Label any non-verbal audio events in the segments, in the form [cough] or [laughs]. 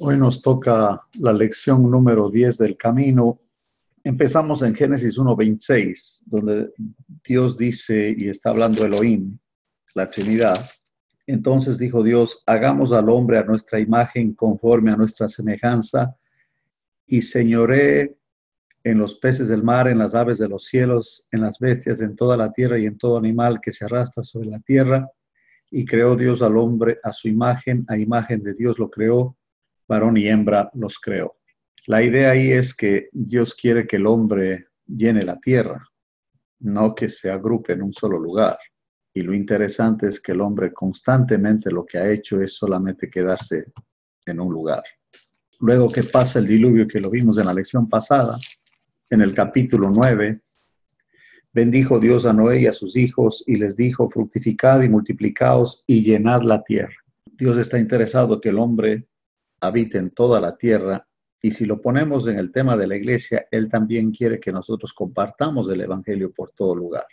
Hoy nos toca la lección número 10 del camino. Empezamos en Génesis 1.26, donde Dios dice y está hablando Elohim, la Trinidad. Entonces dijo Dios, hagamos al hombre a nuestra imagen conforme a nuestra semejanza y señoré en los peces del mar, en las aves de los cielos, en las bestias, en toda la tierra y en todo animal que se arrastra sobre la tierra. Y creó Dios al hombre a su imagen, a imagen de Dios lo creó varón y hembra los creó. La idea ahí es que Dios quiere que el hombre llene la tierra, no que se agrupe en un solo lugar. Y lo interesante es que el hombre constantemente lo que ha hecho es solamente quedarse en un lugar. Luego que pasa el diluvio que lo vimos en la lección pasada, en el capítulo 9, bendijo Dios a Noé y a sus hijos y les dijo, fructificad y multiplicaos y llenad la tierra. Dios está interesado que el hombre habita en toda la tierra. Y si lo ponemos en el tema de la iglesia, Él también quiere que nosotros compartamos el Evangelio por todo lugar.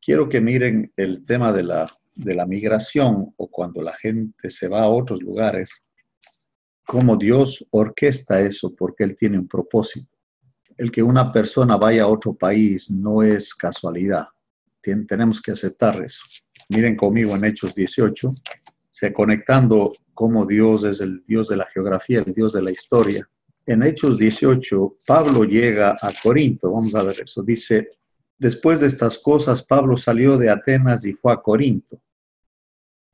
Quiero que miren el tema de la, de la migración o cuando la gente se va a otros lugares, cómo Dios orquesta eso porque Él tiene un propósito. El que una persona vaya a otro país no es casualidad. tenemos que aceptar eso. Miren conmigo en Hechos 18, se conectando cómo Dios es el Dios de la geografía, el Dios de la historia. En Hechos 18, Pablo llega a Corinto, vamos a ver eso, dice, después de estas cosas, Pablo salió de Atenas y fue a Corinto,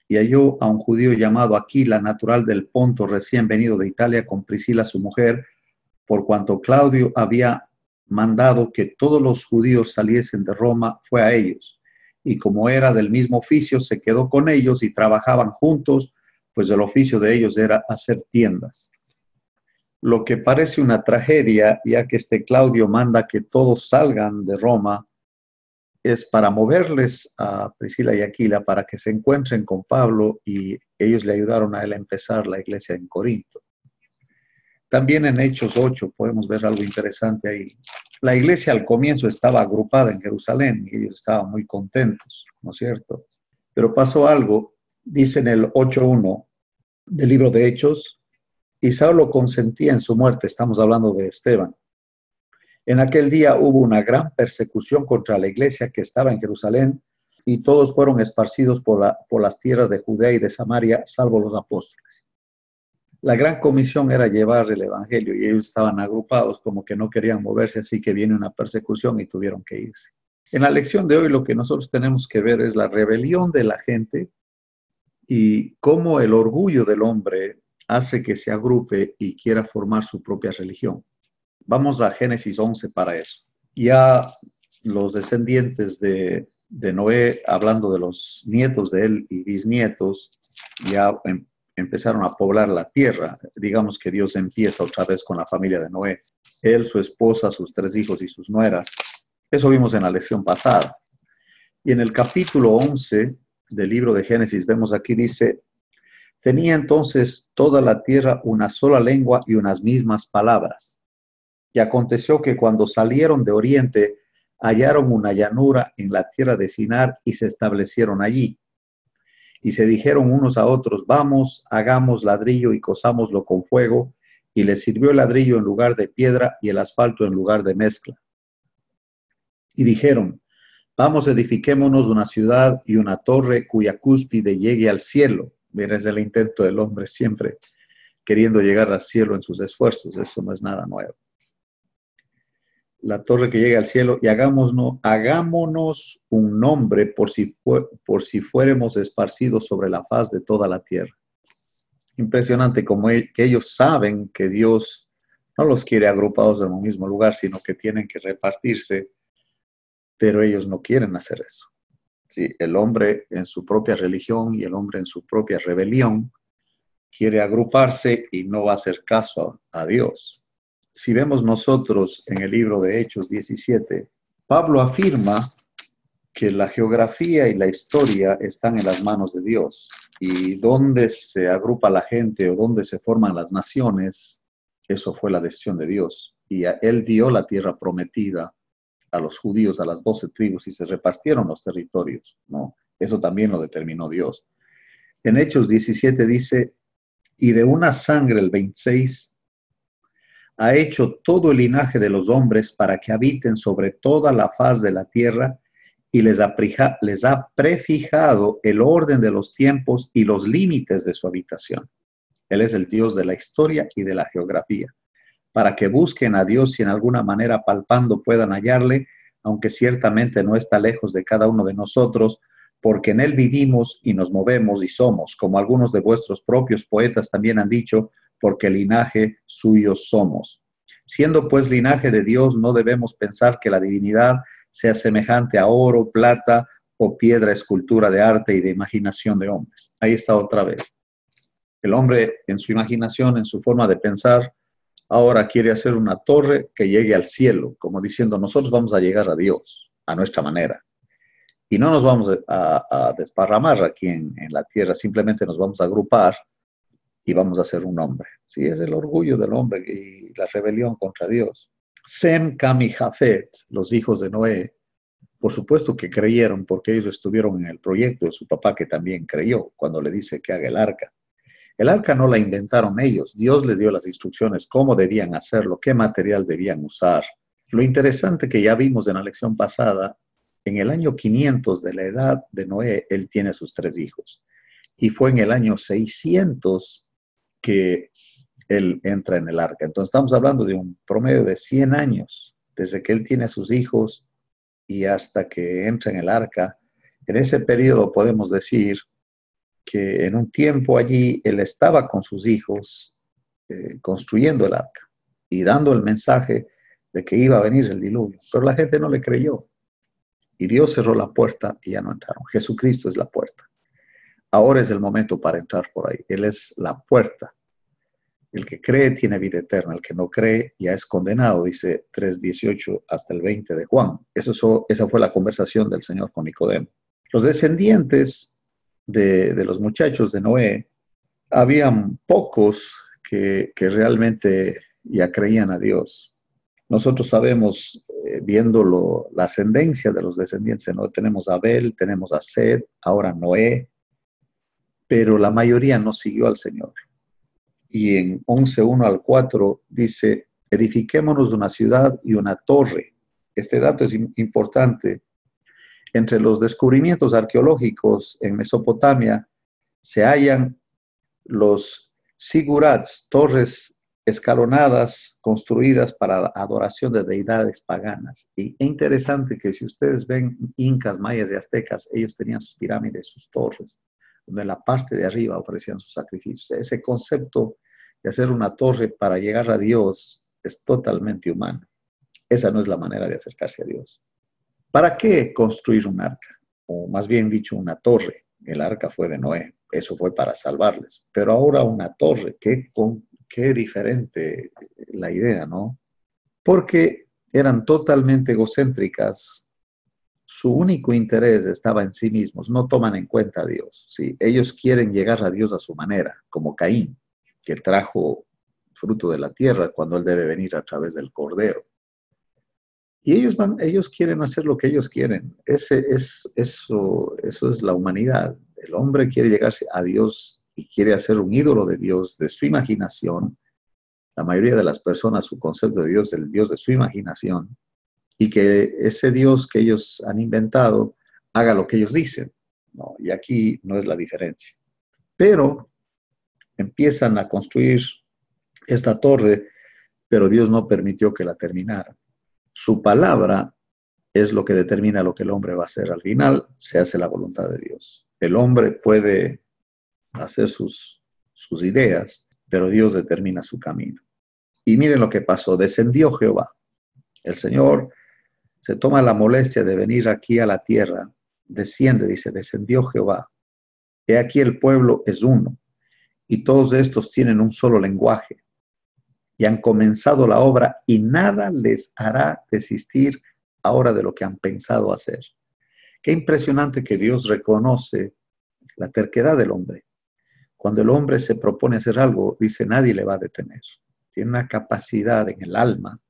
y halló a un judío llamado Aquila, natural del Ponto, recién venido de Italia, con Priscila, su mujer, por cuanto Claudio había mandado que todos los judíos saliesen de Roma, fue a ellos. Y como era del mismo oficio, se quedó con ellos y trabajaban juntos pues el oficio de ellos era hacer tiendas. Lo que parece una tragedia, ya que este Claudio manda que todos salgan de Roma, es para moverles a Priscila y Aquila para que se encuentren con Pablo y ellos le ayudaron a él a empezar la iglesia en Corinto. También en Hechos 8 podemos ver algo interesante ahí. La iglesia al comienzo estaba agrupada en Jerusalén y ellos estaban muy contentos, ¿no es cierto? Pero pasó algo dice en el 8.1 del libro de Hechos, y Saulo consentía en su muerte, estamos hablando de Esteban. En aquel día hubo una gran persecución contra la iglesia que estaba en Jerusalén y todos fueron esparcidos por, por las tierras de Judea y de Samaria, salvo los apóstoles. La gran comisión era llevar el Evangelio y ellos estaban agrupados como que no querían moverse, así que viene una persecución y tuvieron que irse. En la lección de hoy lo que nosotros tenemos que ver es la rebelión de la gente y cómo el orgullo del hombre hace que se agrupe y quiera formar su propia religión. Vamos a Génesis 11 para eso. Ya los descendientes de, Noé, hablando de los nietos de él y bisnietos, ya em, empezaron a poblar la tierra. Digamos que Dios empieza otra vez con la familia de Noé. Él, su esposa, sus tres hijos y sus nueras. Eso vimos en la lección pasada. Y en el capítulo 11 del libro de Génesis, vemos aquí, dice, tenía entonces toda la tierra una sola lengua y unas mismas palabras. Y aconteció que cuando salieron de oriente, hallaron una llanura en la tierra de Sinar y se establecieron allí. Y se dijeron unos a otros, vamos, hagamos ladrillo y cosámoslo con fuego. Y les sirvió el ladrillo en lugar de piedra y el asfalto en lugar de mezcla. Y dijeron, Vamos, edifiquémonos una ciudad y una torre cuya cúspide llegue al cielo. Mira, es el intento del hombre siempre queriendo llegar al cielo en sus esfuerzos. Eso no es nada nuevo. La torre que llegue al cielo y hagámonos, un nombre por si, por si fuéramos esparcidos sobre la faz de toda la tierra. Impresionante como e, ellos saben que Dios no los quiere agrupados en un mismo lugar, sino que tienen que repartirse pero ellos no quieren hacer eso. ¿Sí? El hombre en su propia religión y el hombre en su propia rebelión quiere agruparse y no va a hacer caso a, Dios. Si vemos nosotros en el libro de Hechos 17, Pablo afirma que la geografía y la historia están en las manos de Dios y dónde se agrupa la gente o dónde se forman las naciones, eso fue la decisión de Dios. Y a él dio la tierra prometida a los judíos, a las doce tribus, y se repartieron los territorios, ¿no? Eso también lo determinó Dios. En Hechos 17 dice, y de una sangre, el 26, ha hecho todo el linaje de los hombres para que habiten sobre toda la faz de la tierra y les ha, les ha prefijado el orden de los tiempos y los límites de su habitación. Él es el Dios de la historia y de la geografía, para que busquen a Dios y en alguna manera palpando puedan hallarle, aunque ciertamente no está lejos de cada uno de nosotros, porque en Él vivimos y nos movemos y somos, como algunos de vuestros propios poetas también han dicho, porque linaje suyo somos. Siendo pues linaje de Dios, no debemos pensar que la divinidad sea semejante a oro, plata o piedra, escultura de arte y de imaginación de hombres. Ahí está otra vez. El hombre en su imaginación, en su forma de pensar, ahora quiere hacer una torre que llegue al cielo, como diciendo, nosotros vamos a llegar a Dios, a nuestra manera. Y no nos vamos a, desparramar aquí en, en la tierra, simplemente nos vamos a agrupar y vamos a ser un hombre. Sí, es el orgullo del hombre y la rebelión contra Dios. Sem, Cam y Jafet, los hijos de Noé, por supuesto que creyeron porque ellos estuvieron en el proyecto de su papá que también creyó cuando le dice que haga el arca. El arca no la inventaron ellos, Dios les dio las instrucciones, cómo debían hacerlo, qué material debían usar. Lo interesante que ya vimos en la lección pasada, en el año 500 de la edad de Noé, él tiene sus tres hijos. Y fue en el año 600 que él entra en el arca. Entonces estamos hablando de un promedio de 100 años, desde que él tiene a sus hijos y hasta que entra en el arca. En ese periodo podemos decir que en un tiempo allí él estaba con sus hijos eh, construyendo el arca y dando el mensaje de que iba a venir el diluvio, pero la gente no le creyó. Y Dios cerró la puerta y ya no entraron. Jesucristo es la puerta. Ahora es el momento para entrar por ahí. Él es la puerta. El que cree tiene vida eterna, el que no cree ya es condenado, dice 3.18 hasta el 20 de Juan. Eso, esa fue la conversación del Señor con Nicodemo. Los descendientes de, los muchachos de Noé, habían pocos que, realmente ya creían a Dios. Nosotros sabemos, eh, viendo la ascendencia de los descendientes, ¿no? tenemos a Abel, tenemos a Sed, ahora Noé, pero la mayoría no siguió al Señor. Y en 11.1 al 4 dice, edifiquémonos una ciudad y una torre. Este dato es importante. Entre los descubrimientos arqueológicos en Mesopotamia se hallan los sigurats, torres escalonadas construidas para la adoración de deidades paganas. Y es interesante que si ustedes ven incas, mayas y aztecas, ellos tenían sus pirámides, sus torres donde la parte de arriba ofrecían sus sacrificios. Ese concepto de hacer una torre para llegar a Dios es totalmente humano. Esa no es la manera de acercarse a Dios. ¿Para qué construir un arca? O más bien dicho, una torre. El arca fue de Noé, eso fue para salvarles. Pero ahora una torre, qué, qué diferente la idea, ¿no? Porque eran totalmente egocéntricas su único interés estaba en sí mismos, no toman en cuenta a Dios. ¿sí? Ellos quieren llegar a Dios a su manera, como Caín, que trajo fruto de la tierra cuando él debe venir a través del cordero. Y ellos, van, ellos quieren hacer lo que ellos quieren. Ese es, eso, eso es la humanidad. El hombre quiere llegarse a Dios y quiere hacer un ídolo de Dios de su imaginación. La mayoría de las personas, su concepto de Dios el Dios de su imaginación y que ese Dios que ellos han inventado haga lo que ellos dicen. ¿no? Y aquí no es la diferencia. Pero empiezan a construir esta torre, pero Dios no permitió que la terminara. Su palabra es lo que determina lo que el hombre va a hacer. Al final se hace la voluntad de Dios. El hombre puede hacer sus, sus ideas, pero Dios determina su camino. Y miren lo que pasó. Descendió Jehová. El Señor se toma la molestia de venir aquí a la tierra, desciende, dice, descendió Jehová. He aquí el pueblo es uno, y todos estos tienen un solo lenguaje, y han comenzado la obra, y nada les hará desistir ahora de lo que han pensado hacer. Qué impresionante que Dios reconoce la terquedad del hombre. Cuando el hombre se propone hacer algo, dice, nadie le va a detener. Tiene una capacidad en el alma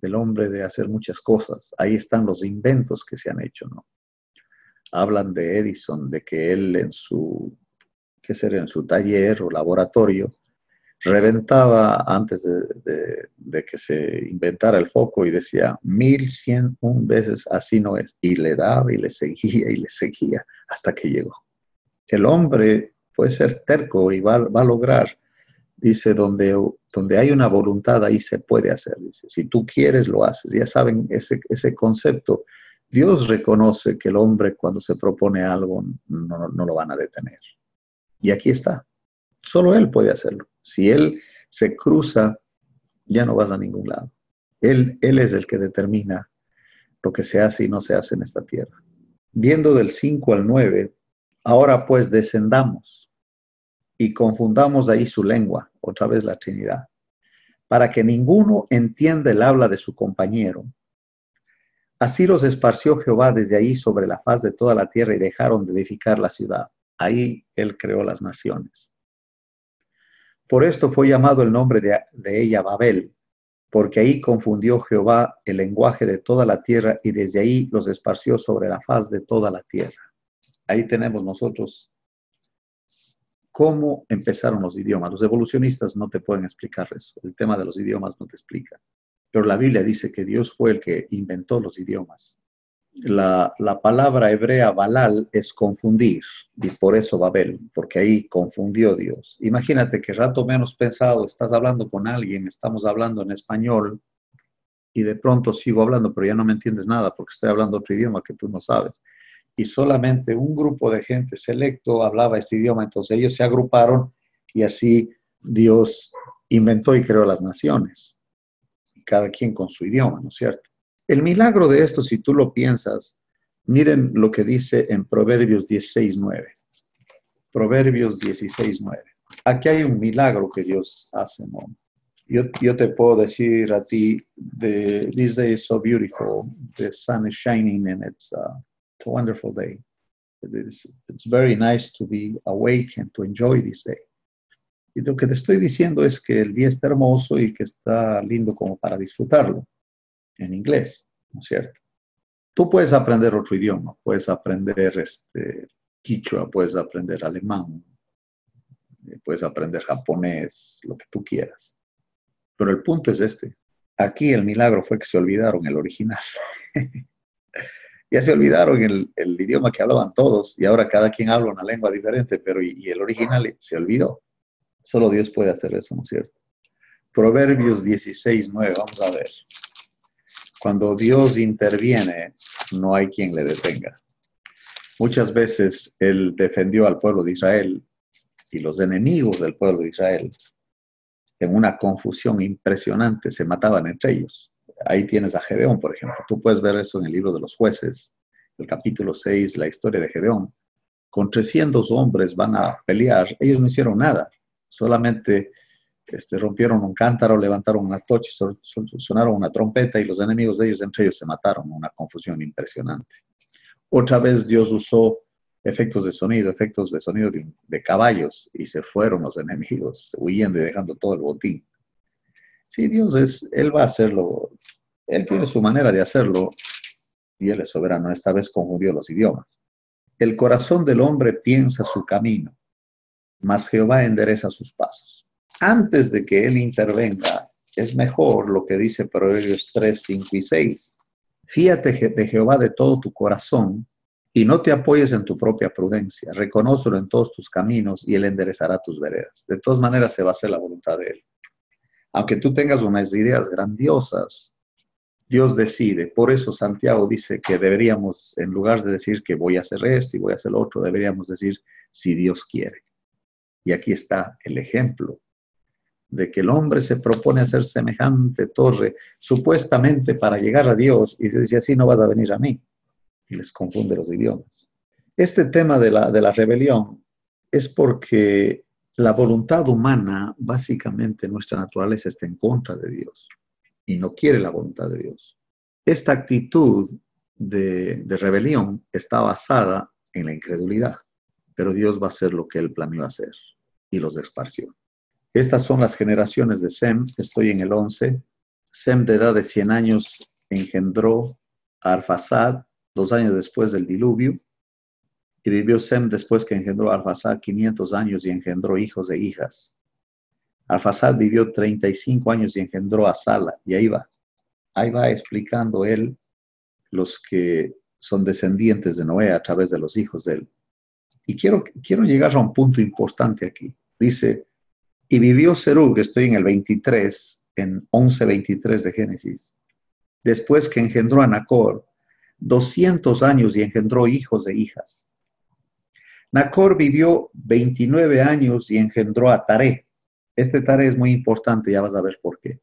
del hombre de hacer muchas cosas. Ahí están los inventos que se han hecho, ¿no? Hablan de Edison, de que él en su que ser en su taller o laboratorio, reventaba antes de, que se inventara el foco y decía mil cien un veces así no es. Y le daba y le seguía y le seguía hasta que llegó. El hombre puede ser terco y va, a lograr. Dice, donde, donde hay una voluntad, ahí se puede hacer. Dice, si tú quieres, lo haces. Ya saben ese, ese concepto. Dios reconoce que el hombre cuando se propone algo no, no lo van a detener. Y aquí está. Solo Él puede hacerlo. Si Él se cruza, ya no vas a ningún lado. Él, él es el que determina lo que se hace y no se hace en esta tierra. Viendo del 5 al 9, ahora pues descendamos y confundamos ahí su lengua, otra vez la Trinidad, para que ninguno entienda el habla de su compañero. Así los esparció Jehová desde ahí sobre la faz de toda la tierra y dejaron de edificar la ciudad. Ahí él creó las naciones. Por esto fue llamado el nombre de, ella Babel, porque ahí confundió Jehová el lenguaje de toda la tierra y desde ahí los esparció sobre la faz de toda la tierra. Ahí tenemos nosotros cómo empezaron los idiomas. Los evolucionistas no te pueden explicar eso. El tema de los idiomas no te explica. Pero la Biblia dice que Dios fue el que inventó los idiomas la, palabra hebrea balal es confundir, y por eso Babel, porque ahí confundió Dios. Imagínate que rato menos pensado, estás hablando con alguien, estamos hablando en español, y de pronto sigo hablando, pero ya no me entiendes nada porque estoy hablando otro idioma que tú no sabes. Y solamente un grupo de gente selecto hablaba este idioma, entonces ellos se agruparon y así Dios inventó y creó las naciones, cada quien con su idioma, ¿no es cierto? El milagro de esto, si tú lo piensas, miren lo que dice en Proverbios 16.9. Proverbios 16.9. Aquí hay un milagro que Dios hace. Yo, te puedo decir a ti, the, this day is so beautiful, the sun is shining and it's, a wonderful day. It's very nice to be awake and to enjoy this day. Y lo que te estoy diciendo es que el día está hermoso y que está lindo como para disfrutarlo en inglés, ¿no es cierto? Tú puedes aprender otro idioma, puedes aprender este, quichua, puedes aprender alemán, eh, puedes aprender japonés, lo que tú quieras. Pero el punto es este. Aquí el milagro fue que se olvidaron el original. [laughs] ya se olvidaron el, idioma que hablaban todos y ahora cada quien habla una lengua diferente, pero y el original se olvidó. Solo Dios puede hacer eso, ¿no es cierto? Proverbios 16, 9, vamos a ver. Cuando Dios interviene, no hay quien le detenga. Muchas veces Él defendió al pueblo de Israel y los enemigos del pueblo de Israel en una confusión impresionante se mataban entre ellos. Ahí tienes a Gedeón, por ejemplo. Tú puedes ver eso en el libro de los jueces, el capítulo 6, la historia de Gedeón. Con 300 hombres van a pelear. Ellos no hicieron nada, solamente este, rompieron un cántaro, levantaron una tocha, sonaron una trompeta y los enemigos de ellos entre ellos se mataron, una confusión impresionante. Otra vez Dios usó efectos de sonido, efectos de sonido de, caballos y se fueron los [laughs] enemigos huyendo y dejando todo el botín. Sí, Dios es, Él va a hacerlo, Él tiene su manera de hacerlo y Él es soberano. Esta vez confundió los idiomas. El corazón del hombre piensa su camino, mas Jehová endereza sus pasos antes de que Él intervenga, es mejor lo que dice Proverbios 3, 5 y 6. Fíate de Jehová de todo tu corazón y no te apoyes en tu propia prudencia. Reconócelo en todos tus caminos y Él enderezará tus veredas. De todas maneras, se va a hacer la voluntad de Él. Aunque tú tengas unas ideas grandiosas, Dios decide. Por eso Santiago dice que deberíamos, en lugar de decir que voy a hacer esto y voy a hacer lo otro, deberíamos decir si Dios quiere. Y aquí está el ejemplo de que el hombre se propone hacer semejante torre, supuestamente para llegar a Dios, y dice, así no vas a venir a mí. Y les confunde los idiomas. Este tema de la, de la rebelión es porque la voluntad humana, básicamente nuestra naturaleza está en contra de Dios y no quiere la voluntad de Dios. Esta actitud de, de rebelión está basada en la incredulidad, pero Dios va a hacer lo que él planeó hacer y los esparció. Estas son las generaciones de Sem, estoy en el 11. Sem de edad de 100 años engendró a Arfasad dos años después del diluvio. Y vivió Sem después que engendró a Arfasad 500 años y engendró hijos e hijas. Arfasad vivió 35 años y engendró a Sala. Y ahí va. Ahí va explicando él los que son descendientes de Noé a través de los hijos de él. Y quiero, quiero llegar a un punto importante aquí. Dice, y vivió Serug, estoy en el 23, en 11.23 de Génesis, después que engendró a Nacor, 200 años y engendró hijos e hijas. Nacor vivió 29 años y engendró a Taré. Este Taré es muy importante, ya vas a ver por qué.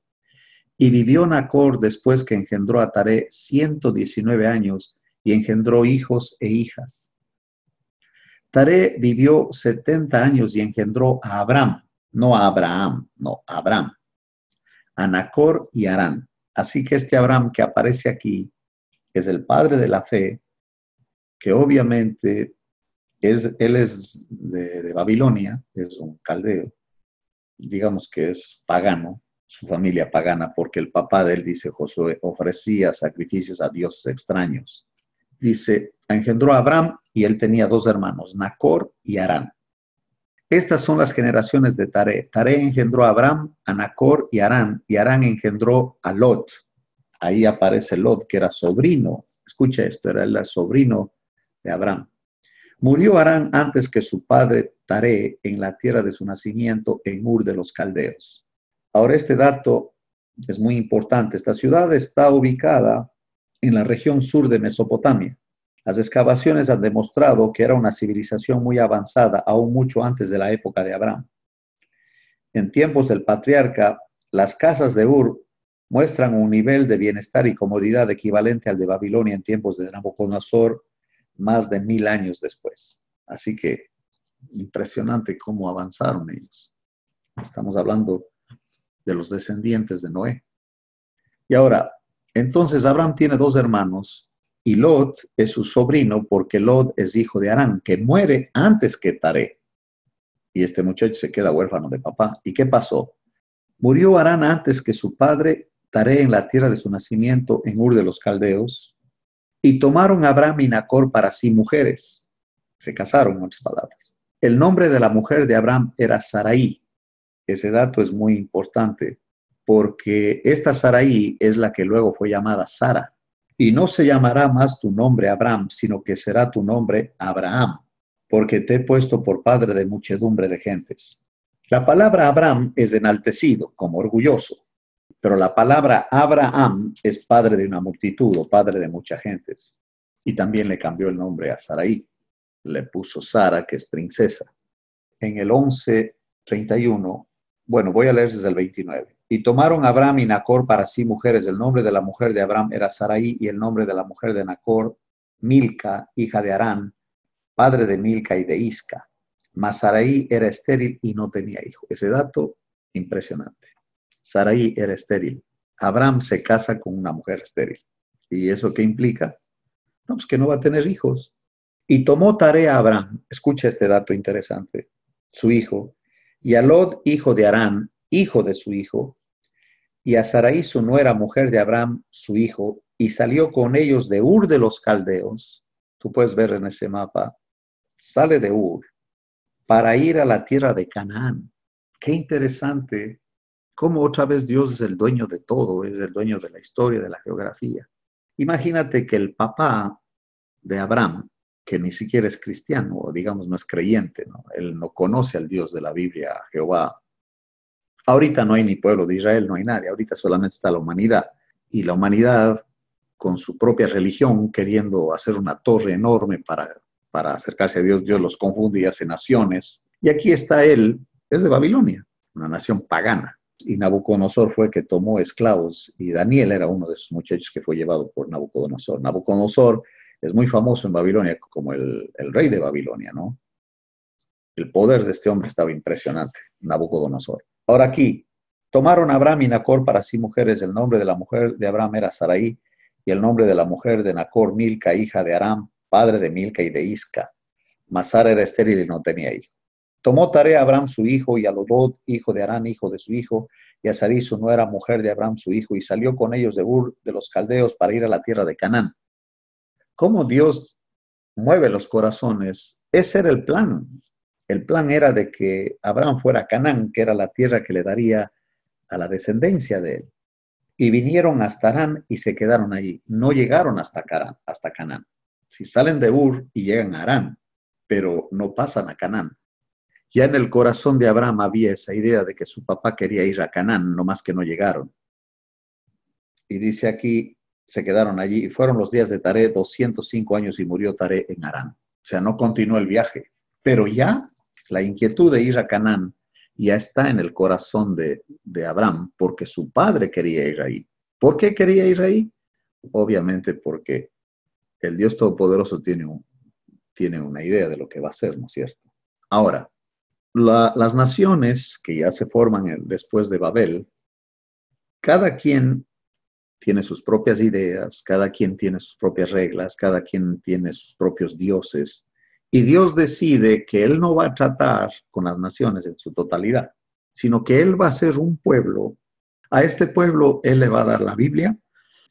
Y vivió Nacor después que engendró a Taré 119 años y engendró hijos e hijas. Taré vivió 70 años y engendró a Abraham, no a Abraham, no, a Abraham, a Nacor y Arán. Así que este Abraham que aparece aquí es el padre de la fe, que obviamente es, él es de, de Babilonia, es un caldeo, digamos que es pagano, su familia pagana, porque el papá de él, dice Josué, ofrecía sacrificios a dioses extraños dice, engendró a Abraham y él tenía dos hermanos, Nacor y Arán. Estas son las generaciones de Tare. Tare engendró a Abraham, a Nacor y Arán, y Arán engendró a Lot. Ahí aparece Lot, que era sobrino. Escucha esto, era el sobrino de Abraham. Murió Arán antes que su padre Tare en la tierra de su nacimiento en Ur de los Caldeos. Ahora este dato es muy importante. Esta ciudad está ubicada en la región sur de Mesopotamia. Las excavaciones han demostrado que era una civilización muy avanzada, aún mucho antes de la época de Abraham. En tiempos del patriarca, las casas de Ur muestran un nivel de bienestar y comodidad equivalente al de Babilonia en tiempos de Nabucodonosor, más de mil años después. Así que impresionante cómo avanzaron ellos. Estamos hablando de los descendientes de Noé. Y ahora, entonces Abraham tiene dos hermanos y Lot es su sobrino porque Lot es hijo de Arán, que muere antes que Taré. Y este muchacho se queda huérfano de papá. ¿Y qué pasó? Murió Arán antes que su padre Taré en la tierra de su nacimiento en Ur de los Caldeos. Y tomaron Abraham y Nacor para sí mujeres. Se casaron, en palabras. El nombre de la mujer de Abraham era Sarai. Ese dato es muy importante porque esta Saraí es la que luego fue llamada Sara. Y no se llamará más tu nombre Abraham, sino que será tu nombre Abraham, porque te he puesto por padre de muchedumbre de gentes. La palabra Abraham es enaltecido, como orgulloso, pero la palabra Abraham es padre de una multitud o padre de muchas gentes. Y también le cambió el nombre a Saraí. Le puso Sara, que es princesa. En el 11:31, bueno, voy a leer desde el 29. Y tomaron Abraham y Nacor para sí mujeres. El nombre de la mujer de Abraham era Sarai y el nombre de la mujer de Nacor, Milca, hija de Arán, padre de Milca y de Isca. Mas Sarai era estéril y no tenía hijo. Ese dato impresionante. Sarai era estéril. Abraham se casa con una mujer estéril. ¿Y eso qué implica? No, pues que no va a tener hijos. Y tomó tarea Abraham, escucha este dato interesante, su hijo, y a Lot, hijo de Arán, hijo de su hijo, y a Sarai su nuera, mujer de Abraham, su hijo, y salió con ellos de Ur de los Caldeos. Tú puedes ver en ese mapa, sale de Ur para ir a la tierra de Canaán. Qué interesante cómo otra vez Dios es el dueño de todo, es el dueño de la historia, de la geografía. Imagínate que el papá de Abraham, que ni siquiera es cristiano, o digamos no es creyente, ¿no? él no conoce al Dios de la Biblia, Jehová, Ahorita no hay ni pueblo de Israel, no hay nadie, ahorita solamente está la humanidad. Y la humanidad, con su propia religión, queriendo hacer una torre enorme para, para acercarse a Dios, Dios los confunde y hace naciones. Y aquí está él, es de Babilonia, una nación pagana. Y Nabucodonosor fue que tomó esclavos y Daniel era uno de esos muchachos que fue llevado por Nabucodonosor. Nabucodonosor es muy famoso en Babilonia como el, el rey de Babilonia, ¿no? El poder de este hombre estaba impresionante, Nabucodonosor. Ahora aquí, tomaron Abraham y Nacor para sí mujeres. El nombre de la mujer de Abraham era Sarai y el nombre de la mujer de Nacor, Milca, hija de Aram, padre de Milca y de Isca. Mas Sara era estéril y no tenía hijo. Tomó tarea a Abraham su hijo y a Lodot, hijo de Arán, hijo de su hijo, y a Sarai su nuera mujer de Abraham su hijo, y salió con ellos de Ur de los caldeos para ir a la tierra de Canaán. ¿Cómo Dios mueve los corazones, ese era el plan. El plan era de que Abraham fuera a Canaán, que era la tierra que le daría a la descendencia de él. Y vinieron hasta Arán y se quedaron allí. No llegaron hasta, hasta Canaán. Si salen de Ur y llegan a Arán, pero no pasan a Canaán. Ya en el corazón de Abraham había esa idea de que su papá quería ir a Canaán, no más que no llegaron. Y dice aquí, se quedaron allí y fueron los días de Taré 205 años y murió Taré en Arán. O sea, no continuó el viaje, pero ya la inquietud de ir a Canaán ya está en el corazón de, Abraham porque su padre quería ir ahí. ¿Por qué quería ir ahí? Obviamente porque el Dios Todopoderoso tiene, tiene una idea de lo que va a hacer, ¿no es cierto? Ahora, las naciones que ya se forman después de Babel, cada quien tiene sus propias ideas, cada quien tiene sus propias reglas, cada quien tiene sus propios dioses, y Dios decide que Él no va a tratar con las naciones en su totalidad, sino que Él va a ser un pueblo. A este pueblo Él le va a dar la Biblia,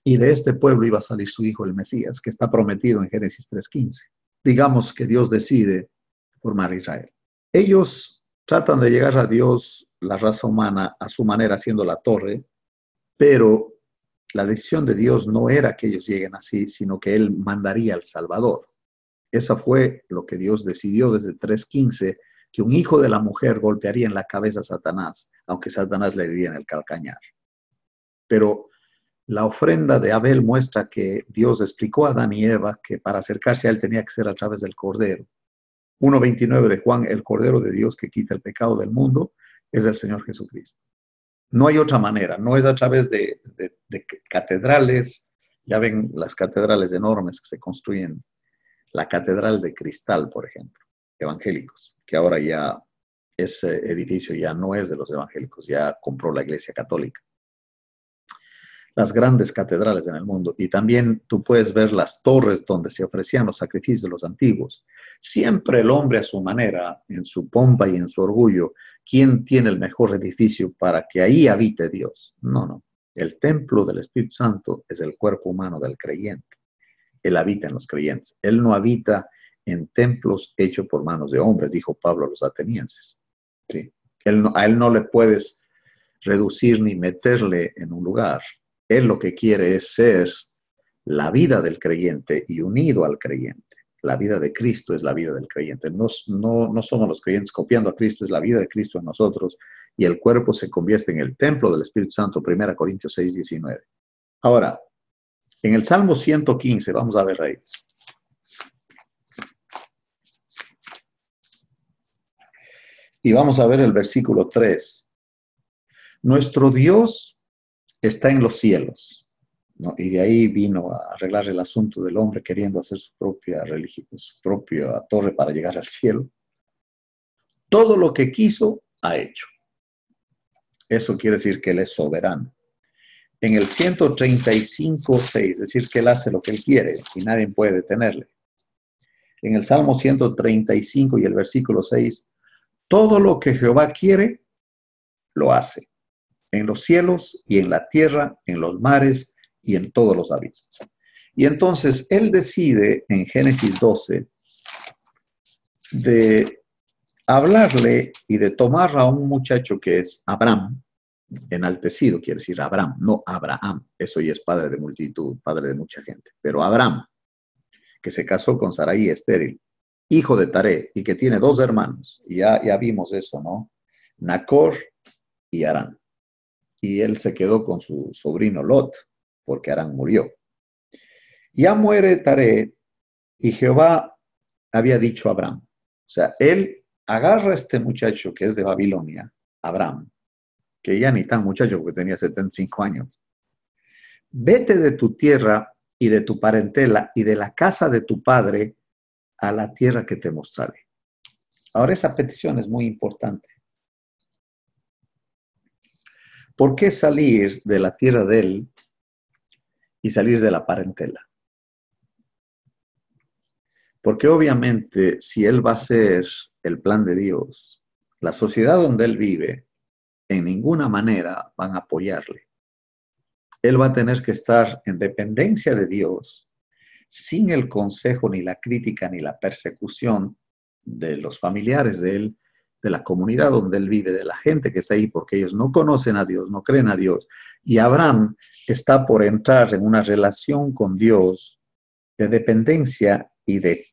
y de este pueblo iba a salir su hijo el Mesías, que está prometido en Génesis 3.15. Digamos que Dios decide formar Israel. Ellos tratan de llegar a Dios, la raza humana, a su manera, haciendo la torre, pero la decisión de Dios no era que ellos lleguen así, sino que Él mandaría al Salvador. Eso fue lo que Dios decidió desde 3.15, que un hijo de la mujer golpearía en la cabeza a Satanás, aunque Satanás le diría en el calcañar. Pero la ofrenda de Abel muestra que Dios explicó a Adán y Eva que para acercarse a él tenía que ser a través del Cordero. 1.29 de Juan, el Cordero de Dios que quita el pecado del mundo, es el Señor Jesucristo. No hay otra manera, no es a través de, catedrales, ya ven las catedrales enormes que se construyen, la Catedral de Cristal, por ejemplo, evangélicos, que ahora ya ese edificio ya no es de los evangélicos, ya compró la Iglesia Católica las grandes catedrales en el mundo y también tú puedes ver las torres donde se ofrecían los sacrificios de los antiguos. Siempre el hombre a su manera, en su pompa y en su orgullo, ¿quién tiene el mejor edificio para que ahí habite Dios? No, no. El templo del Espíritu Santo es el cuerpo humano del creyente. Él habita en los creyentes. Él no habita en templos hechos por manos de hombres, dijo Pablo a los atenienses. ¿Sí? a él no le puedes reducir ni meterle en un lugar. Él lo que quiere es ser la vida del creyente y unido al creyente. La vida de Cristo es la vida del creyente. No, no, somos los creyentes copiando a Cristo, es la vida de Cristo en nosotros y el cuerpo se convierte en el templo del Espíritu Santo, 1 Corintios 6, 19. Ahora, en el Salmo 115, vamos a ver ahí. Y vamos a ver el versículo 3. Nuestro Dios está en los cielos. Y de ahí vino a arreglar el asunto del hombre queriendo hacer su propia religión, su propia torre para llegar al cielo. Todo lo que quiso, ha hecho. Eso quiere decir que Él es soberano. En el 135, 6, es decir, que Él hace lo que Él quiere y nadie puede detenerle. En el Salmo 135 y el versículo 6, todo lo que Jehová quiere, lo hace en los cielos y en la tierra, en los mares y en todos los abismos. Y entonces él decide en Génesis 12 de hablarle y de tomar a un muchacho que es Abraham, enaltecido, quiere decir Abraham, no Abraham, eso ya es padre de multitud, padre de mucha gente, pero Abraham, que se casó con Sarai estéril, hijo de Taré y que tiene dos hermanos, ya, ya vimos eso, ¿no? Nacor y Arán y él se quedó con su sobrino Lot, porque Arán murió. Ya muere Taré y Jehová había dicho a Abraham, o sea, él agarra a este muchacho que es de Babilonia, Abraham, que ya ni tan muchacho porque tenía 75 años, vete de tu tierra y de tu parentela y de la casa de tu padre a la tierra que te mostraré. Ahora esa petición es muy importante. ¿Por qué salir de la tierra de él y salir de la parentela? Porque obviamente si él va a ser el plan de Dios, la sociedad donde él vive, en ninguna manera van a apoyarle. Él va a tener que estar en dependencia de Dios, sin el consejo, ni la crítica, ni la persecución de los familiares de él, de la comunidad donde él vive, de la gente que está ahí, porque ellos no conocen a Dios, no creen a Dios. Y Abraham está por entrar en una relación con Dios de dependencia y de,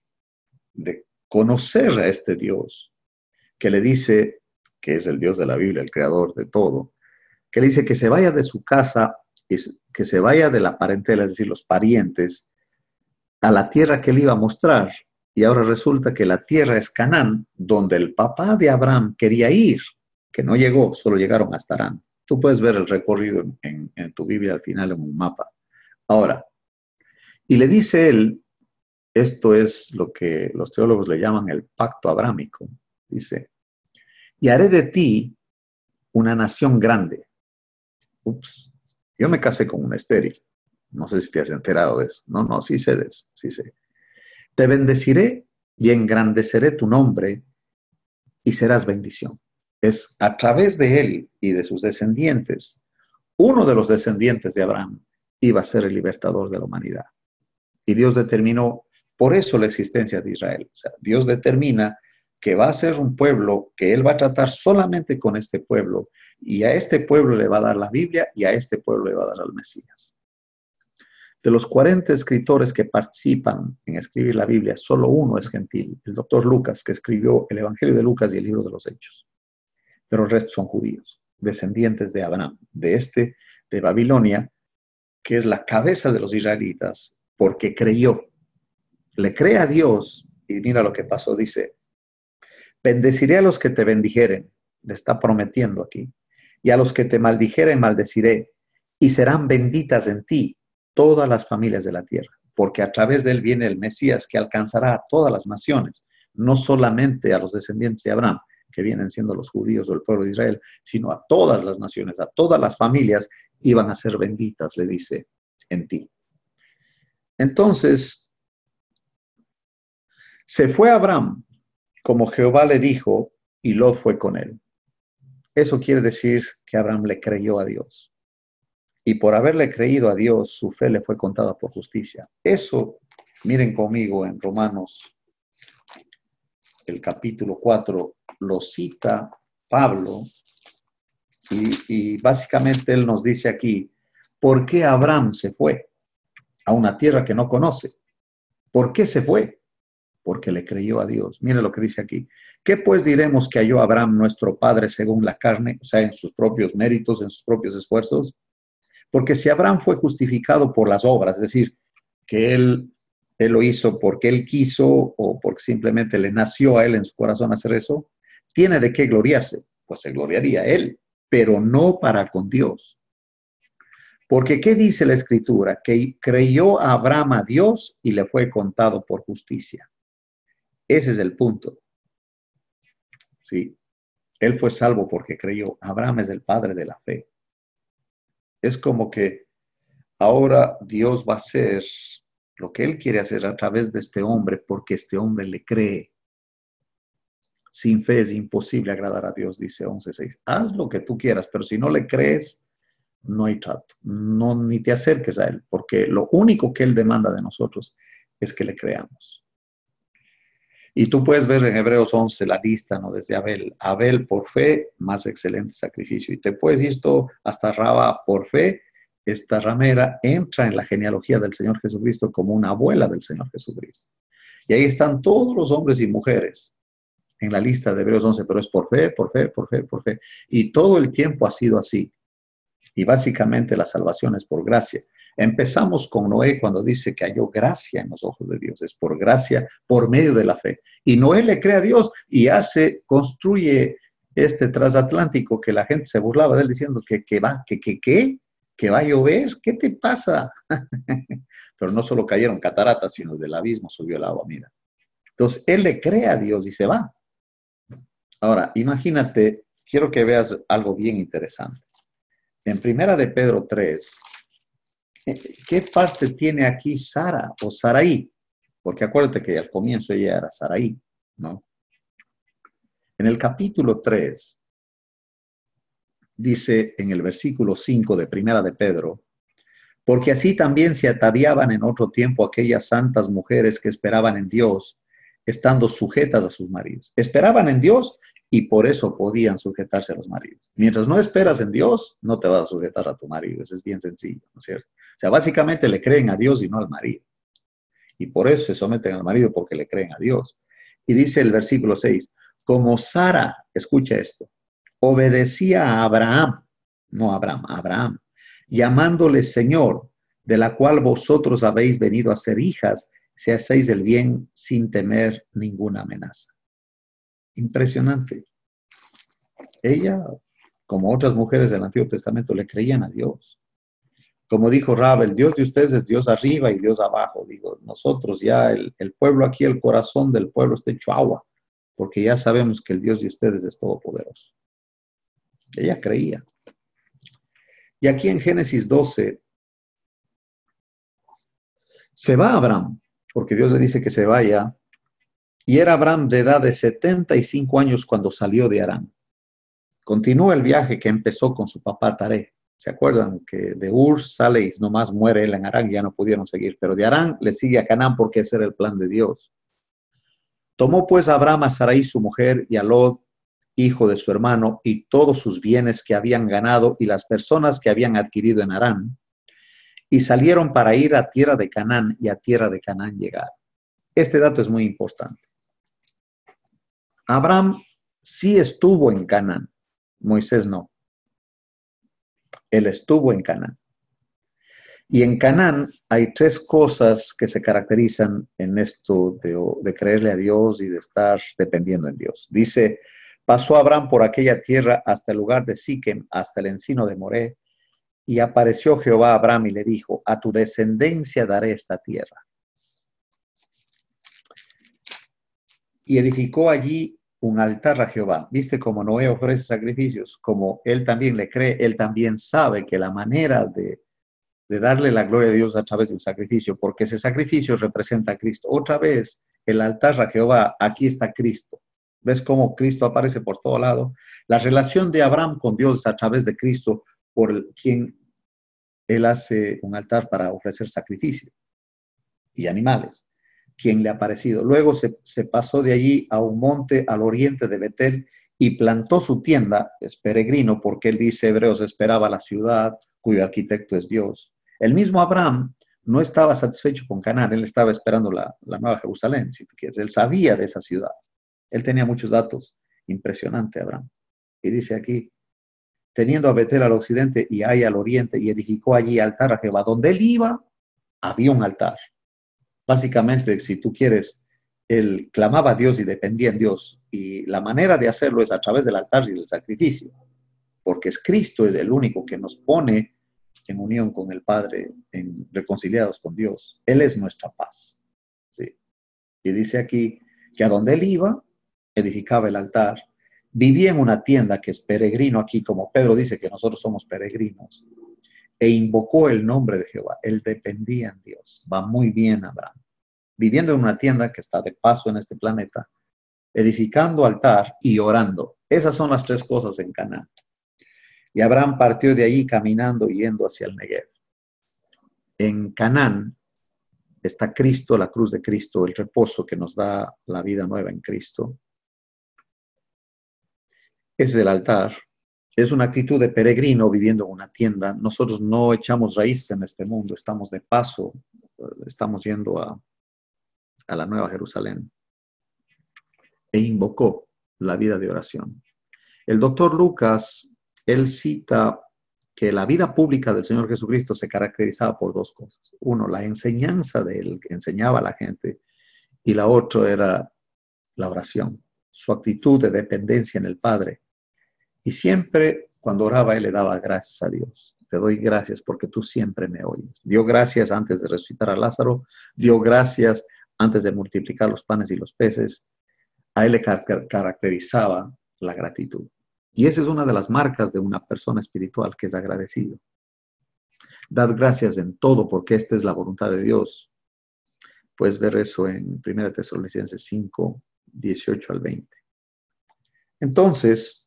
de conocer a este Dios, que le dice, que es el Dios de la Biblia, el creador de todo, que le dice que se vaya de su casa, que se vaya de la parentela, es decir, los parientes, a la tierra que él iba a mostrar. Y ahora resulta que la tierra es Canaán, donde el papá de Abraham quería ir, que no llegó, solo llegaron hasta Arán. Tú puedes ver el recorrido en, en tu Biblia al final en un mapa. Ahora, y le dice él, esto es lo que los teólogos le llaman el pacto abrámico. Dice, y haré de ti una nación grande. Ups, yo me casé con un estéril. No sé si te has enterado de eso. No, no, sí sé de eso, sí sé. Te bendeciré y engrandeceré tu nombre y serás bendición. Es a través de él y de sus descendientes, uno de los descendientes de Abraham iba a ser el libertador de la humanidad. Y Dios determinó por eso la existencia de Israel. O sea, Dios determina que va a ser un pueblo que Él va a tratar solamente con este pueblo y a este pueblo le va a dar la Biblia y a este pueblo le va a dar al Mesías. De los 40 escritores que participan en escribir la Biblia, solo uno es gentil, el doctor Lucas, que escribió el Evangelio de Lucas y el libro de los Hechos. Pero el resto son judíos, descendientes de Abraham, de este, de Babilonia, que es la cabeza de los israelitas, porque creyó. Le cree a Dios y mira lo que pasó, dice, bendeciré a los que te bendijeren, le está prometiendo aquí, y a los que te maldijeren maldeciré, y serán benditas en ti todas las familias de la tierra, porque a través de él viene el Mesías que alcanzará a todas las naciones, no solamente a los descendientes de Abraham, que vienen siendo los judíos o el pueblo de Israel, sino a todas las naciones, a todas las familias, iban a ser benditas, le dice, en ti. Entonces, se fue Abraham, como Jehová le dijo, y Lot fue con él. Eso quiere decir que Abraham le creyó a Dios. Y por haberle creído a Dios, su fe le fue contada por justicia. Eso, miren conmigo en Romanos, el capítulo 4, lo cita Pablo y, y básicamente él nos dice aquí, ¿por qué Abraham se fue a una tierra que no conoce? ¿Por qué se fue? Porque le creyó a Dios. Mire lo que dice aquí. ¿Qué pues diremos que halló Abraham nuestro padre según la carne, o sea, en sus propios méritos, en sus propios esfuerzos? Porque si Abraham fue justificado por las obras, es decir, que él, él lo hizo porque él quiso o porque simplemente le nació a él en su corazón hacer eso, tiene de qué gloriarse. Pues se gloriaría él, pero no para con Dios. Porque ¿qué dice la escritura? Que creyó Abraham a Dios y le fue contado por justicia. Ese es el punto. Sí, él fue salvo porque creyó. Abraham es el padre de la fe. Es como que ahora Dios va a hacer lo que él quiere hacer a través de este hombre porque este hombre le cree. Sin fe es imposible agradar a Dios, dice 11.6. Haz lo que tú quieras, pero si no le crees, no hay trato. No, ni te acerques a Él, porque lo único que Él demanda de nosotros es que le creamos. Y tú puedes ver en Hebreos 11 la lista, ¿no? Desde Abel. Abel por fe, más excelente sacrificio. Y te puedes ir hasta Raba por fe. Esta ramera entra en la genealogía del Señor Jesucristo como una abuela del Señor Jesucristo. Y ahí están todos los hombres y mujeres en la lista de Hebreos 11, pero es por fe, por fe, por fe, por fe. Y todo el tiempo ha sido así. Y básicamente la salvación es por gracia. Empezamos con Noé cuando dice que halló gracia en los ojos de Dios, es por gracia, por medio de la fe. Y Noé le cree a Dios y hace, construye este transatlántico que la gente se burlaba de él diciendo que, que va, que, que, que, que va a llover, ¿qué te pasa? [laughs] Pero no solo cayeron cataratas, sino del abismo subió el agua, mira. Entonces, él le cree a Dios y se va. Ahora, imagínate, quiero que veas algo bien interesante. En primera de Pedro 3, ¿qué parte tiene aquí Sara o Saraí? Porque acuérdate que al comienzo ella era Saraí, ¿no? En el capítulo 3, dice en el versículo 5 de primera de Pedro, porque así también se ataviaban en otro tiempo aquellas santas mujeres que esperaban en Dios, estando sujetas a sus maridos. Esperaban en Dios y por eso podían sujetarse a los maridos. Mientras no esperas en Dios, no te vas a sujetar a tu marido. Eso es bien sencillo, ¿no es cierto? O sea, básicamente le creen a Dios y no al marido. Y por eso se someten al marido porque le creen a Dios. Y dice el versículo 6, como Sara, escucha esto, obedecía a Abraham, no a Abraham, a Abraham, llamándole Señor, de la cual vosotros habéis venido a ser hijas, si hacéis el bien sin temer ninguna amenaza. Impresionante. Ella, como otras mujeres del Antiguo Testamento, le creían a Dios. Como dijo Rab, el Dios de ustedes es Dios arriba y Dios abajo. Digo, nosotros ya, el, el pueblo aquí, el corazón del pueblo está hecho agua, porque ya sabemos que el Dios de ustedes es todopoderoso. Ella creía. Y aquí en Génesis 12, se va Abraham, porque Dios le dice que se vaya, y era Abraham de edad de 75 años cuando salió de Arán. Continúa el viaje que empezó con su papá Taré. ¿Se acuerdan que de Ur sale y nomás muere él en Arán ya no pudieron seguir? Pero de Arán le sigue a Canaán porque ese era el plan de Dios. Tomó pues Abraham a Sarai su mujer y a Lot, hijo de su hermano, y todos sus bienes que habían ganado y las personas que habían adquirido en Arán, y salieron para ir a tierra de Canaán y a tierra de Canaán llegar. Este dato es muy importante. Abraham sí estuvo en Canaán, Moisés no. Él estuvo en Canaán. Y en Canaán hay tres cosas que se caracterizan en esto de, creerle a Dios y de estar dependiendo en Dios. Dice, pasó Abraham por aquella tierra hasta el lugar de Siquem, hasta el encino de Moré, y apareció Jehová a Abraham y le dijo, a tu descendencia daré esta tierra. Y edificó allí un altar a Jehová. ¿Viste cómo Noé ofrece sacrificios? Como él también le cree, él también sabe que la manera de, darle la gloria a Dios a través de un sacrificio, porque ese sacrificio representa a Cristo. Otra vez, el altar a Jehová, aquí está Cristo. ¿Ves cómo Cristo aparece por todo lado? La relación de Abraham con Dios a través de Cristo, por quien él hace un altar para ofrecer sacrificio y animales, quien le ha parecido. Luego se, pasó de allí a un monte al oriente de Betel y plantó su tienda, es peregrino, porque él dice, Hebreos esperaba la ciudad cuyo arquitecto es Dios. El mismo Abraham no estaba satisfecho con Canaán, él estaba esperando la, la nueva Jerusalén, si. Él sabía de esa ciudad. Él tenía muchos datos. Impresionante, Abraham. Y dice aquí, teniendo a Betel al occidente y Ai al oriente, y edificó allí altar a Jehová. Donde él iba, había un altar. Básicamente, si tú quieres, él clamaba a Dios y dependía en Dios. Y la manera de hacerlo es a través del altar y del sacrificio, porque es Cristo el único que nos pone en unión con el Padre, en, reconciliados con Dios. Él es nuestra paz. Y dice aquí que a donde él iba, edificaba el altar vivía en una tienda que es peregrino aquí, como Pedro dice que nosotros somos peregrinos, e invocó el nombre de Jehová. Él dependía en Dios. Va muy bien Abraham. Viviendo en una tienda que está de paso en este planeta, edificando altar y orando. Esas son las tres cosas en Canaán. Y Abraham partió de allí caminando yendo hacia el Negev. En Canaán está Cristo, la cruz de Cristo, el reposo que nos da la vida nueva en Cristo es el altar. Es una actitud de peregrino viviendo en una tienda. Nosotros no echamos raíces en este mundo, estamos de paso, estamos yendo a, a la Nueva Jerusalén. E invocó la vida de oración. El doctor Lucas, él cita que la vida pública del Señor Jesucristo se caracterizaba por dos cosas. Uno, la enseñanza de él, que enseñaba a la gente, y la otra era la oración, su actitud de dependencia en el Padre y siempre cuando oraba, él le daba gracias a Dios. Te doy gracias porque tú siempre me oyes. Dio gracias antes de resucitar a Lázaro, dio gracias antes de multiplicar los panes y los peces. A él le caracterizaba la gratitud. Y esa es una de las marcas de una persona espiritual que es agradecido. Dad gracias en todo porque esta es la voluntad de Dios. Puedes ver eso en 1 Tesalonicenses 5, 18 al 20. Entonces,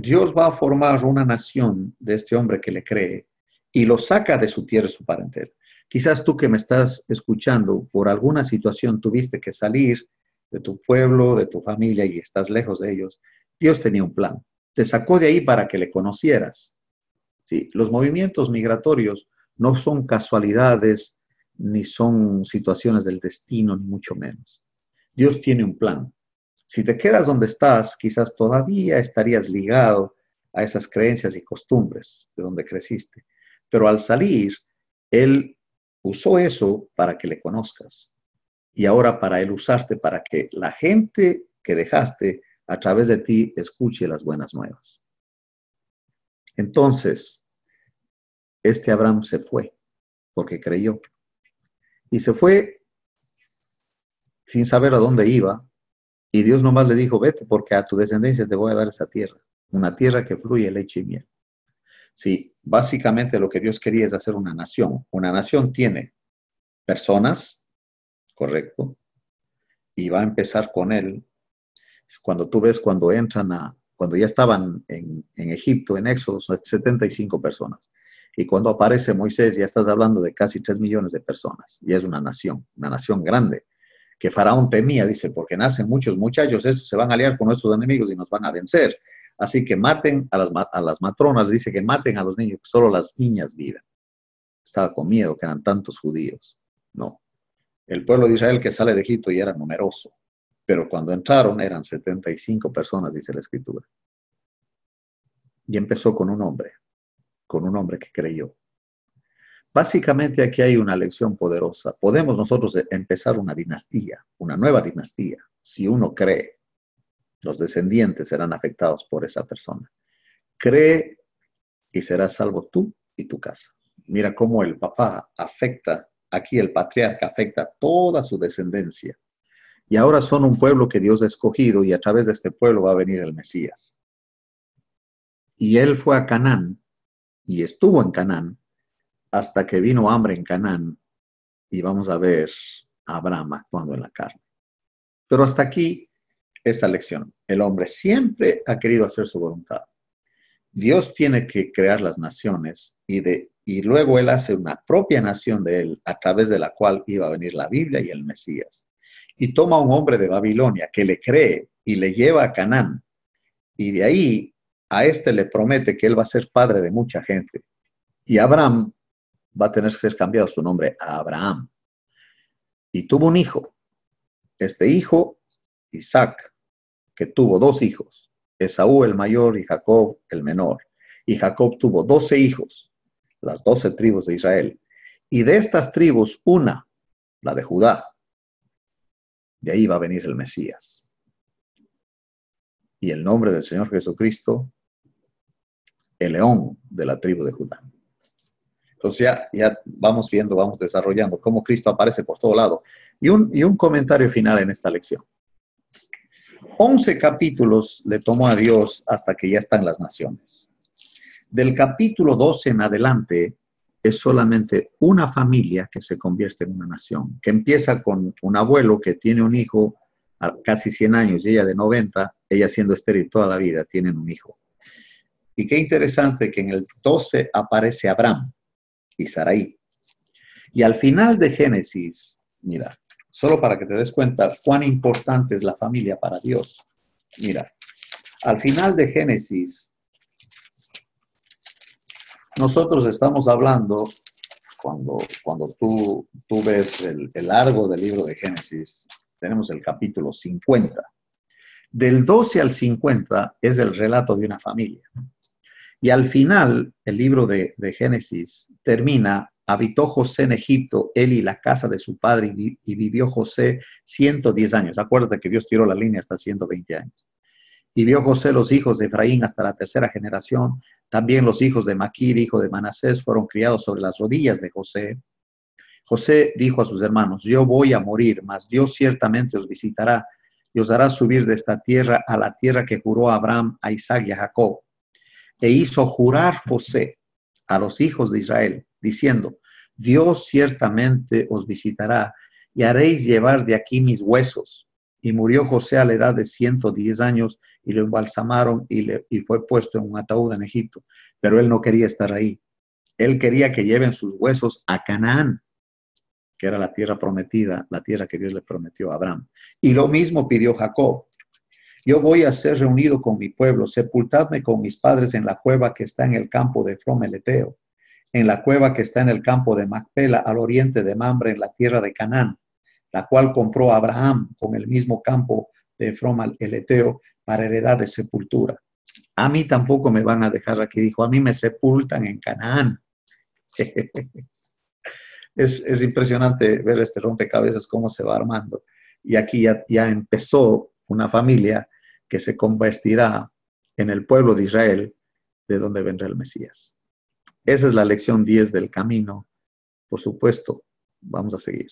Dios va a formar una nación de este hombre que le cree y lo saca de su tierra su parentela. Quizás tú que me estás escuchando, por alguna situación tuviste que salir de tu pueblo, de tu familia y estás lejos de ellos. Dios tenía un plan. Te sacó de ahí para que le conocieras. ¿Sí? Los movimientos migratorios no son casualidades ni son situaciones del destino, ni mucho menos. Dios tiene un plan. Si te quedas donde estás, quizás todavía estarías ligado a esas creencias y costumbres de donde creciste. Pero al salir, Él usó eso para que le conozcas. Y ahora para Él usarte para que la gente que dejaste a través de ti escuche las buenas nuevas. Entonces, este Abraham se fue porque creyó. Y se fue sin saber a dónde iba. Y Dios nomás le dijo, vete porque a tu descendencia te voy a dar esa tierra, una tierra que fluye leche y miel. Sí, básicamente lo que Dios quería es hacer una nación. Una nación tiene personas, correcto, y va a empezar con él. Cuando tú ves cuando entran a, cuando ya estaban en, en Egipto, en Éxodo, 75 personas. Y cuando aparece Moisés, ya estás hablando de casi 3 millones de personas. Y es una nación, una nación grande, que Faraón temía, dice, porque nacen muchos muchachos, esos se van a aliar con nuestros enemigos y nos van a vencer. Así que maten a las, a las matronas, dice que maten a los niños, que solo las niñas viven. Estaba con miedo que eran tantos judíos. No. El pueblo de Israel que sale de Egipto ya era numeroso, pero cuando entraron eran 75 personas, dice la escritura. Y empezó con un hombre, con un hombre que creyó. Básicamente aquí hay una lección poderosa. Podemos nosotros empezar una dinastía, una nueva dinastía, si uno cree. Los descendientes serán afectados por esa persona. Cree y serás salvo tú y tu casa. Mira cómo el papá afecta, aquí el patriarca afecta toda su descendencia. Y ahora son un pueblo que Dios ha escogido y a través de este pueblo va a venir el Mesías. Y él fue a Canaán y estuvo en Canaán hasta que vino hambre en Canaán y vamos a ver a Abraham actuando en la carne. Pero hasta aquí esta lección. El hombre siempre ha querido hacer su voluntad. Dios tiene que crear las naciones y, de, y luego Él hace una propia nación de Él a través de la cual iba a venir la Biblia y el Mesías. Y toma a un hombre de Babilonia que le cree y le lleva a Canaán. Y de ahí a este le promete que él va a ser padre de mucha gente. Y Abraham va a tener que ser cambiado su nombre a Abraham. Y tuvo un hijo. Este hijo, Isaac, que tuvo dos hijos, Esaú el mayor y Jacob el menor. Y Jacob tuvo doce hijos, las doce tribus de Israel. Y de estas tribus, una, la de Judá. De ahí va a venir el Mesías. Y el nombre del Señor Jesucristo el león de la tribu de Judá. Entonces ya, ya vamos viendo, vamos desarrollando cómo Cristo aparece por todo lado. Y un, y un comentario final en esta lección. Once capítulos le tomó a Dios hasta que ya están las naciones. Del capítulo 12 en adelante es solamente una familia que se convierte en una nación, que empieza con un abuelo que tiene un hijo a casi 100 años y ella de 90, ella siendo estéril toda la vida, tienen un hijo. Y qué interesante que en el 12 aparece Abraham y Sarai. Y al final de Génesis, mira, solo para que te des cuenta cuán importante es la familia para Dios. Mira, al final de Génesis, nosotros estamos hablando, cuando, cuando tú, tú ves el, el largo del libro de Génesis, tenemos el capítulo 50. Del 12 al 50 es el relato de una familia. Y al final, el libro de, Génesis termina, habitó José en Egipto, él y la casa de su padre, y, vivió José 110 años. Acuérdate que Dios tiró la línea hasta 120 años. Y vio José los hijos de Efraín hasta la tercera generación. También los hijos de Maquir, hijo de Manasés, fueron criados sobre las rodillas de José. José dijo a sus hermanos, yo voy a morir, mas Dios ciertamente os visitará y os hará subir de esta tierra a la tierra que juró Abraham, a Isaac y a Jacob e hizo jurar José a los hijos de Israel, diciendo, Dios ciertamente os visitará y haréis llevar de aquí mis huesos. Y murió José a la edad de 110 años y lo embalsamaron y, le, y fue puesto en un ataúd en Egipto. Pero él no quería estar ahí. Él quería que lleven sus huesos a Canaán, que era la tierra prometida, la tierra que Dios le prometió a Abraham. Y lo mismo pidió Jacob. Yo voy a ser reunido con mi pueblo, sepultadme con mis padres en la cueva que está en el campo de Fromeleteo, en la cueva que está en el campo de Macpela, al oriente de Mambre, en la tierra de Canaán, la cual compró Abraham con el mismo campo de Fromal Eleteo para heredad de sepultura. A mí tampoco me van a dejar aquí, dijo, a mí me sepultan en Canaán. [laughs] es, impresionante ver este rompecabezas cómo se va armando. Y aquí ya, ya empezó una familia que se convertirá en el pueblo de Israel, de donde vendrá el Mesías. Esa es la lección 10 del camino. Por supuesto, vamos a seguir.